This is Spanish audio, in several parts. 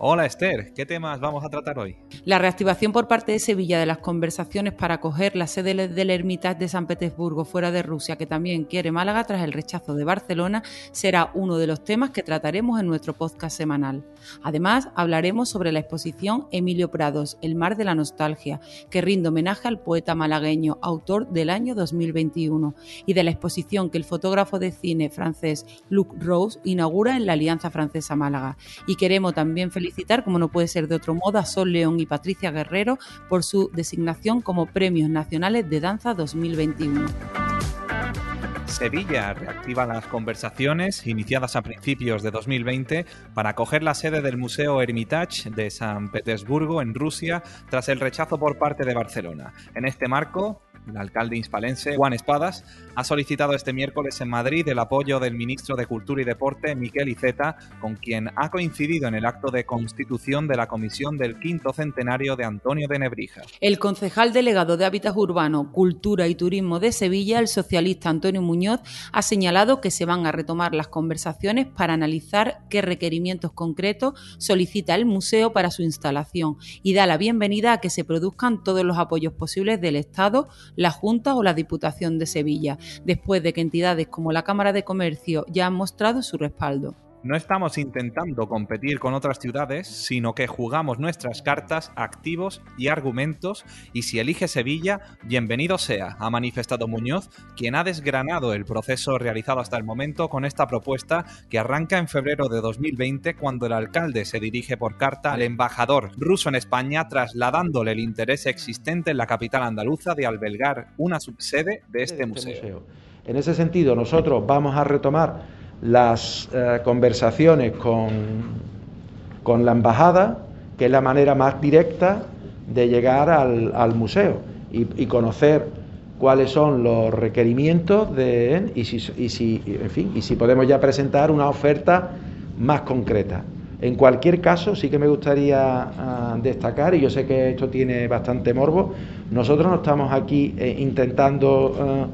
Hola Esther, ¿qué temas vamos a tratar hoy? La reactivación por parte de Sevilla de las conversaciones para acoger la sede del Hermitage de San Petersburgo fuera de Rusia, que también quiere Málaga tras el rechazo de Barcelona, será uno de los temas que trataremos en nuestro podcast semanal. Además, hablaremos sobre la exposición Emilio Prados, El mar de la nostalgia, que rinde homenaje al poeta malagueño, autor del año 2021, y de la exposición que el fotógrafo de cine francés Luc Rose inaugura en la Alianza Francesa Málaga. Y queremos también felicitar felicitar, como no puede ser de otro modo, a Sol León y Patricia Guerrero por su designación como Premios Nacionales de Danza 2021. Sevilla reactiva las conversaciones iniciadas a principios de 2020 para acoger la sede del Museo Hermitage de San Petersburgo en Rusia tras el rechazo por parte de Barcelona. En este marco, el alcalde hispalense, Juan Espadas, ha solicitado este miércoles en Madrid el apoyo del ministro de Cultura y Deporte, Miquel Iceta, con quien ha coincidido en el acto de constitución de la Comisión del Quinto Centenario de Antonio de Nebrija. El concejal delegado de Hábitat Urbano, Cultura y Turismo de Sevilla, el socialista Antonio Muñoz, ha señalado que se van a retomar las conversaciones para analizar qué requerimientos concretos solicita el museo para su instalación y da la bienvenida a que se produzcan todos los apoyos posibles del Estado, la Junta o la Diputación de Sevilla, después de que entidades como la Cámara de Comercio ya han mostrado su respaldo. No estamos intentando competir con otras ciudades, sino que jugamos nuestras cartas, activos y argumentos, y si elige Sevilla, bienvenido sea, ha manifestado Muñoz, quien ha desgranado el proceso realizado hasta el momento con esta propuesta que arranca en febrero de 2020 cuando el alcalde se dirige por carta al embajador ruso en España trasladándole el interés existente en la capital andaluza de albergar una subsede de este, este museo. En ese sentido, nosotros vamos a retomar las eh, conversaciones con, con, la embajada, que es la manera más directa de llegar al, museo y, conocer cuáles son los requerimientos de y si, y si, en fin, y si podemos ya presentar una oferta más concreta. En cualquier caso, sí que me gustaría ah, destacar, y yo sé que esto tiene bastante morbo, nosotros no estamos aquí eh, intentando ah,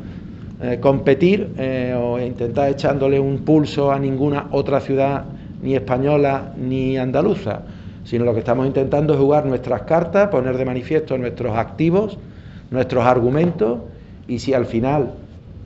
eh, competir eh, o intentar echándole un pulso a ninguna otra ciudad, ni española ni andaluza, sino lo que estamos intentando es jugar nuestras cartas, poner de manifiesto nuestros activos, nuestros argumentos, y si al final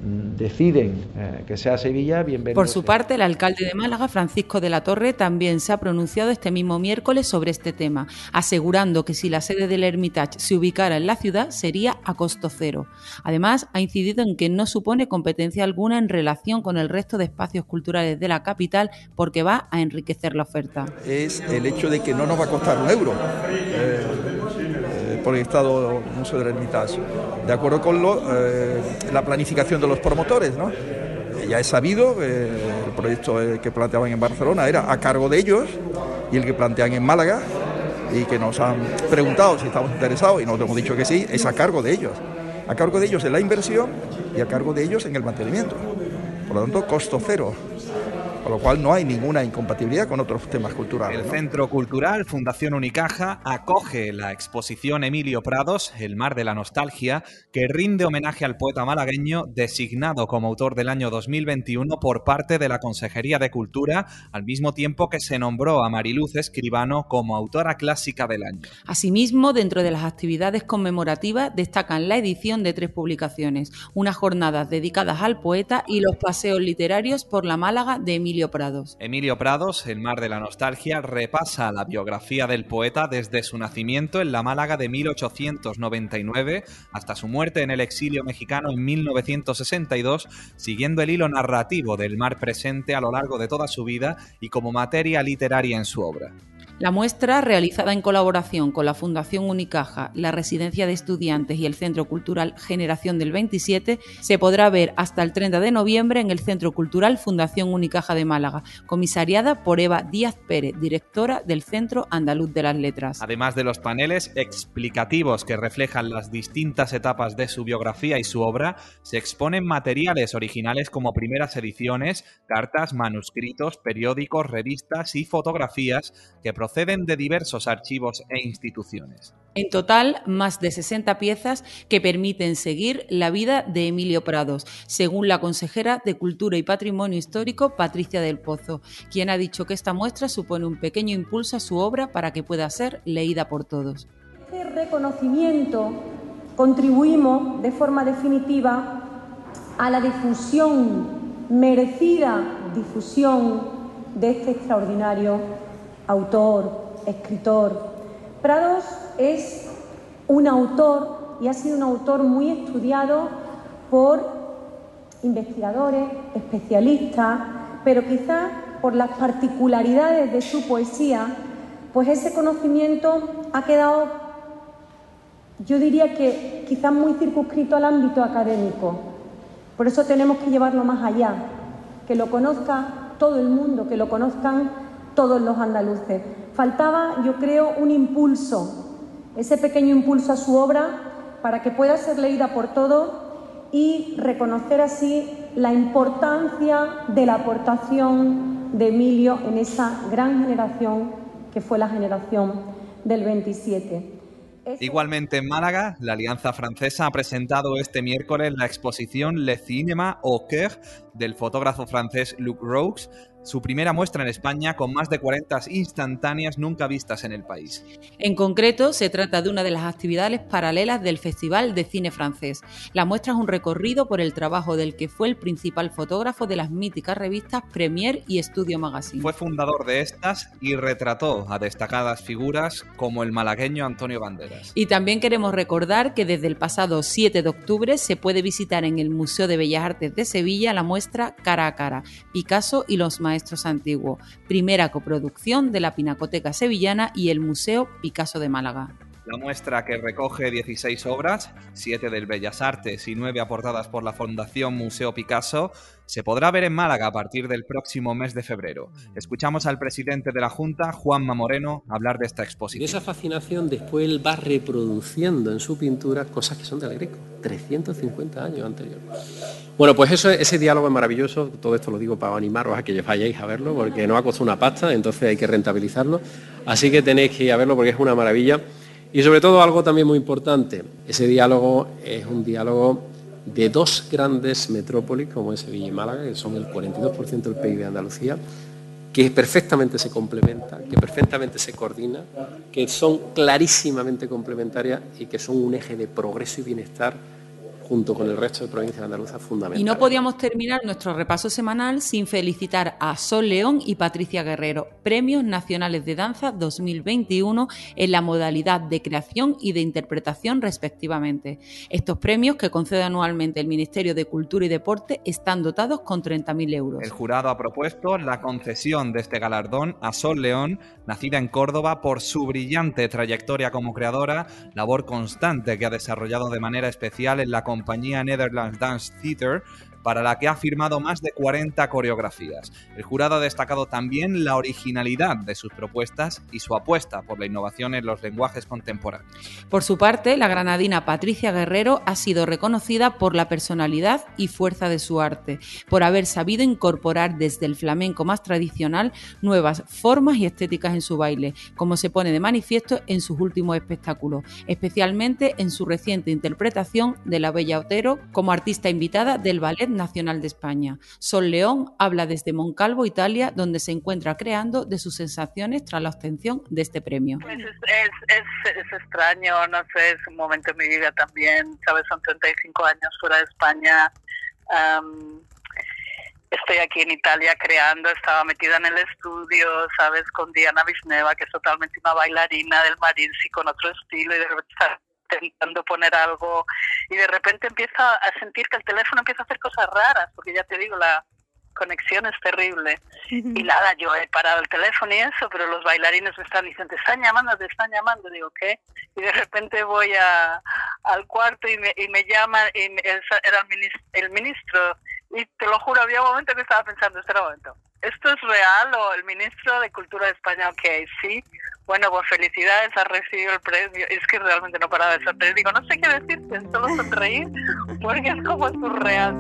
deciden eh, que sea Sevilla, bienvenido. Por su parte, el alcalde de Málaga, Francisco de la Torre, también se ha pronunciado este mismo miércoles sobre este tema, asegurando que si la sede del Hermitage se ubicara en la ciudad sería a costo cero. Además, ha incidido en que no supone competencia alguna en relación con el resto de espacios culturales de la capital porque va a enriquecer la oferta. Es el hecho de que no nos va a costar un euro. Eh, el Estado Museo del Hermitage, de acuerdo con eh, la planificación de los promotores. ¿no? Ya es sabido que el proyecto que planteaban en Barcelona era a cargo de ellos y el que plantean en Málaga y que nos han preguntado si estamos interesados y nos hemos dicho que sí, es a cargo de ellos. A cargo de ellos en la inversión y a cargo de ellos en el mantenimiento. Por lo tanto, costo cero con lo cual no hay ninguna incompatibilidad con otros temas culturales. El Centro Cultural Fundación Unicaja acoge la exposición Emilio Prados, El mar de la nostalgia, que rinde homenaje al poeta malagueño designado como autor del año 2021 por parte de la Consejería de Cultura, al mismo tiempo que se nombró a Mariluz Escribano como autora clásica del año. Asimismo, dentro de las actividades conmemorativas destacan la edición de tres publicaciones, unas jornadas dedicadas al poeta y los paseos literarios por la Málaga de Emilio Emilio Prados. El mar de la nostalgia, repasa la biografía del poeta desde su nacimiento en la Málaga de 1899 hasta su muerte en el exilio mexicano en 1962, siguiendo el hilo narrativo del mar presente a lo largo de toda su vida y como materia literaria en su obra. La muestra, realizada en colaboración con la Fundación Unicaja, la Residencia de Estudiantes y el Centro Cultural Generación del 27, se podrá ver hasta el 30 de noviembre en el Centro Cultural Fundación Unicaja de Málaga, comisariada por Eva Díaz Pérez, directora del Centro Andaluz de las Letras. Además de los paneles explicativos que reflejan las distintas etapas de su biografía y su obra, se exponen materiales originales como primeras ediciones, cartas, manuscritos, periódicos, revistas y fotografías que de diversos archivos e instituciones. En total, más de 60 piezas que permiten seguir la vida de Emilio Prados, según la consejera de Cultura y Patrimonio Histórico, Patricia del Pozo, quien ha dicho que esta muestra supone un pequeño impulso a su obra para que pueda ser leída por todos. Este reconocimiento contribuimos de forma definitiva a la difusión, merecida difusión de este extraordinario autor, escritor. Prados es un autor y ha sido un autor muy estudiado por investigadores, especialistas, pero quizás por las particularidades de su poesía, pues ese conocimiento ha quedado, yo diría que quizás muy circunscrito al ámbito académico. Por eso tenemos que llevarlo más allá, que lo conozca todo el mundo, que lo conozcan todos los andaluces. Faltaba, yo creo, un impulso, ese pequeño impulso a su obra para que pueda ser leída por todos y reconocer así la importancia de la aportación de Emilio en esa gran generación que fue la generación del 27. Igualmente en Málaga, la Alianza Francesa ha presentado este miércoles la exposición Le Cinéma au Coeur del fotógrafo francés Luc Roux, su primera muestra en España con más de 40 instantáneas nunca vistas en el país. En concreto, se trata de una de las actividades paralelas del Festival de Cine Francés. La muestra es un recorrido por el trabajo del que fue el principal fotógrafo de las míticas revistas Premier y Studio Magazine. Fue fundador de estas y retrató a destacadas figuras como el malagueño Antonio Banderas. Y también queremos recordar que desde el pasado 7 de octubre se puede visitar en el Museo de Bellas Artes de Sevilla la muestra Cara a Cara, Picasso y los Maestros Antiguos, primera coproducción de la Pinacoteca Sevillana y el Museo Picasso de Málaga. La muestra que recoge 16 obras, 7 del Bellas Artes y 9 aportadas por la Fundación Museo Picasso, se podrá ver en Málaga a partir del próximo mes de febrero. Escuchamos al presidente de la Junta, Juanma Moreno, hablar de esta exposición. De esa fascinación después él va reproduciendo en su pintura cosas que son del Greco, 350 años anterior. Bueno, pues eso, ese diálogo es maravilloso, todo esto lo digo para animaros a que vayáis a verlo, porque no ha costado una pasta, entonces hay que rentabilizarlo, así que tenéis que ir a verlo porque es una maravilla. Y sobre todo algo también muy importante, ese diálogo es un diálogo de dos grandes metrópolis como es Sevilla y Málaga, que son el 42% del PIB de Andalucía, que perfectamente se complementan, que perfectamente se coordina, que son clarísimamente complementarias y que son un eje de progreso y bienestar junto con el resto de provincias andaluzas fundamental. Y no podíamos terminar nuestro repaso semanal sin felicitar a Sol León y Patricia Guerrero, Premios Nacionales de Danza 2021 en la modalidad de creación y de interpretación respectivamente. Estos premios que concede anualmente el Ministerio de Cultura y Deporte están dotados con 30.000 euros. El jurado ha propuesto la concesión de este galardón a Sol León, nacida en Córdoba, por su brillante trayectoria como creadora, labor constante que ha desarrollado de manera especial en la compañía Netherlands Dance Theatre para la que ha firmado más de 40 coreografías. El jurado ha destacado también la originalidad de sus propuestas y su apuesta por la innovación en los lenguajes contemporáneos. Por su parte, la granadina Patricia Guerrero ha sido reconocida por la personalidad y fuerza de su arte, por haber sabido incorporar desde el flamenco más tradicional nuevas formas y estéticas en su baile, como se pone de manifiesto en sus últimos espectáculos, especialmente en su reciente interpretación de La Bella Otero como artista invitada del Ballet Nacional de España. Sol León habla desde Moncalvo, Italia, donde se encuentra creando de sus sensaciones tras la obtención de este premio. Pues es, extraño, no sé, es un momento en mi vida también, sabes, son 35 años fuera de España. estoy aquí en Italia creando, estaba metida en el estudio, sabes, con Diana Visneva, que es totalmente una bailarina del Marinsi con otro estilo y de repente intentando poner algo y de repente empieza a sentir que el teléfono empieza a hacer cosas raras, porque ya te digo, la desconexión es terrible. Y nada, yo he parado el teléfono y eso, pero los bailarines me están diciendo, te están llamando, te están llamando. Digo, ¿qué? Y de repente voy a, al cuarto y me, y me llaman, y era el ministro, el ministro, y te lo juro, había un momento que estaba pensando, este momento, ¿esto es real o el ministro de Cultura de España? Ok, sí. Bueno, pues felicidades, ha recibido el premio. Es que realmente no paraba de sorprender. Digo, no sé qué decirte, solo sonreír, porque es como surreal.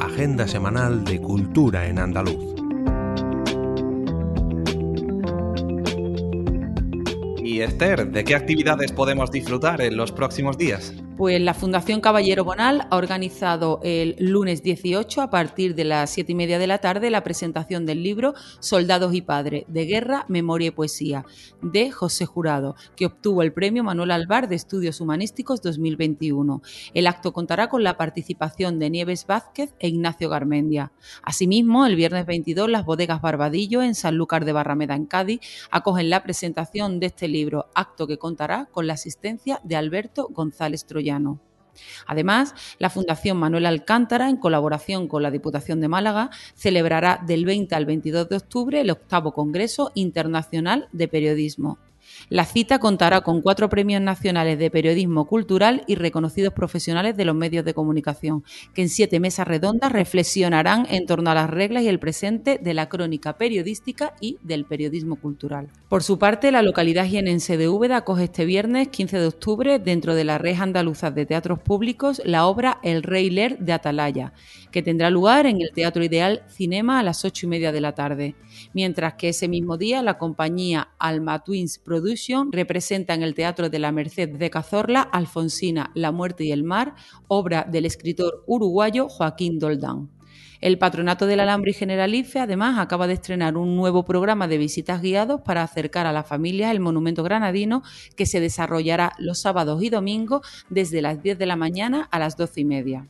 Agenda semanal de Cultura en Andaluz. Y Esther, ¿de qué actividades podemos disfrutar en los próximos días? Pues la Fundación Caballero Bonal ha organizado el lunes 18 a partir de las siete y media de la tarde la presentación del libro Soldados y Padres de Guerra, Memoria y Poesía de José Jurado, que obtuvo el premio Manuel Alvar de Estudios Humanísticos 2021. El acto contará con la participación de Nieves Vázquez e Ignacio Garmendia. Asimismo, el viernes 22 las bodegas Barbadillo en Sanlúcar de Barrameda en Cádiz acogen la presentación de este libro, acto que contará con la asistencia de Alberto González Troyano. Además, la Fundación Manuel Alcántara, en colaboración con la Diputación de Málaga, celebrará del 20 al 22 de octubre el octavo Congreso Internacional de Periodismo. La cita contará con cuatro premios nacionales de periodismo cultural y reconocidos profesionales de los medios de comunicación, que en siete mesas redondas reflexionarán en torno a las reglas y el presente de la crónica periodística y del periodismo cultural. Por su parte, la localidad jienense de Úbeda acoge este viernes 15 de octubre, dentro de la red andaluza de teatros públicos, la obra El Rey Ler de Atalaya, que tendrá lugar en el Teatro Ideal Cinema a las ocho y media de la tarde. Mientras que ese mismo día la compañía Alma Twins Production representa en el Teatro de la Merced de Cazorla Alfonsina, La Muerte y el Mar, obra del escritor uruguayo Joaquín Doldán. El Patronato del Alambre y Generalife, además, acaba de estrenar un nuevo programa de visitas guiados para acercar a las familias el monumento granadino que se desarrollará los sábados y domingos desde las 10 de la mañana a las 12 y media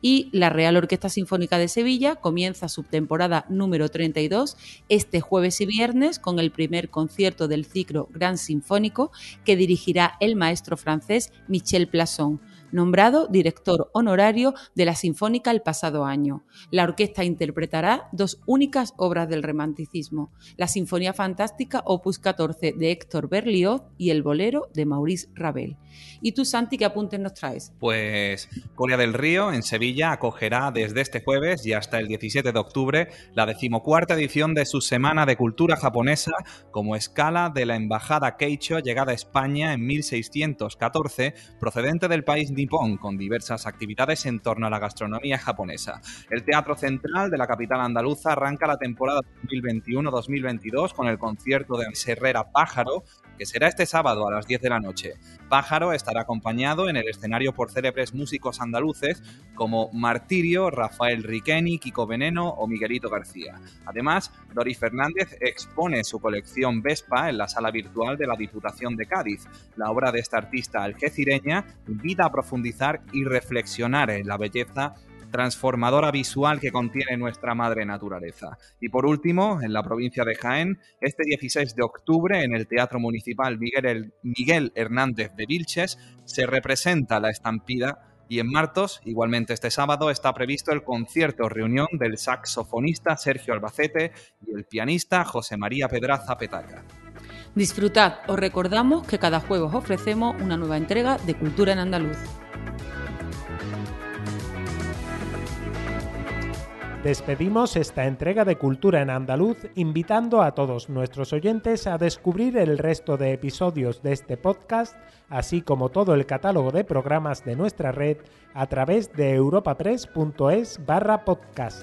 y la Real Orquesta Sinfónica de Sevilla comienza su temporada número 32 este jueves y viernes con el primer concierto del ciclo Gran Sinfónico que dirigirá el maestro francés Michel Plasson nombrado director honorario de la Sinfónica el pasado año. La orquesta interpretará dos únicas obras del romanticismo, la Sinfonía Fantástica Opus 14 de Héctor Berlioz y el Bolero de Maurice Ravel. ¿Y tú, Santi, qué apuntes nos traes? Pues Corea del Río, en Sevilla, acogerá desde este jueves y hasta el 17 de octubre la decimocuarta edición de su Semana de Cultura Japonesa como escala de la Embajada Keicho llegada a España en 1614, procedente del país Nippon, con diversas actividades en torno a la gastronomía japonesa. El Teatro Central de la capital andaluza arranca la temporada 2021-2022 con el concierto de Serrera Pájaro, que será este sábado a las 10 de la noche. Pájaro estará acompañado en el escenario por célebres músicos andaluces como Martirio, Rafael Riqueni, Kiko Veneno o Miguelito García. Además, Doris Fernández expone su colección Vespa en la sala virtual de la Diputación de Cádiz. La obra de esta artista algecireña invita a profundizar y reflexionar en la belleza transformadora visual que contiene nuestra madre naturaleza. Y por último, en la provincia de Jaén, este 16 de octubre, en el Teatro Municipal Miguel, Hernández de Vilches, se representa la estampida y en Martos, igualmente este sábado, está previsto el concierto reunión del saxofonista Sergio Albacete y el pianista José María Pedraza Petaca. Disfrutad, os recordamos que cada jueves ofrecemos una nueva entrega de Cultura en Andaluz. Despedimos esta entrega de Cultura en Andaluz invitando a todos nuestros oyentes a descubrir el resto de episodios de este podcast, así como todo el catálogo de programas de nuestra red a través de europapress.es barra podcast.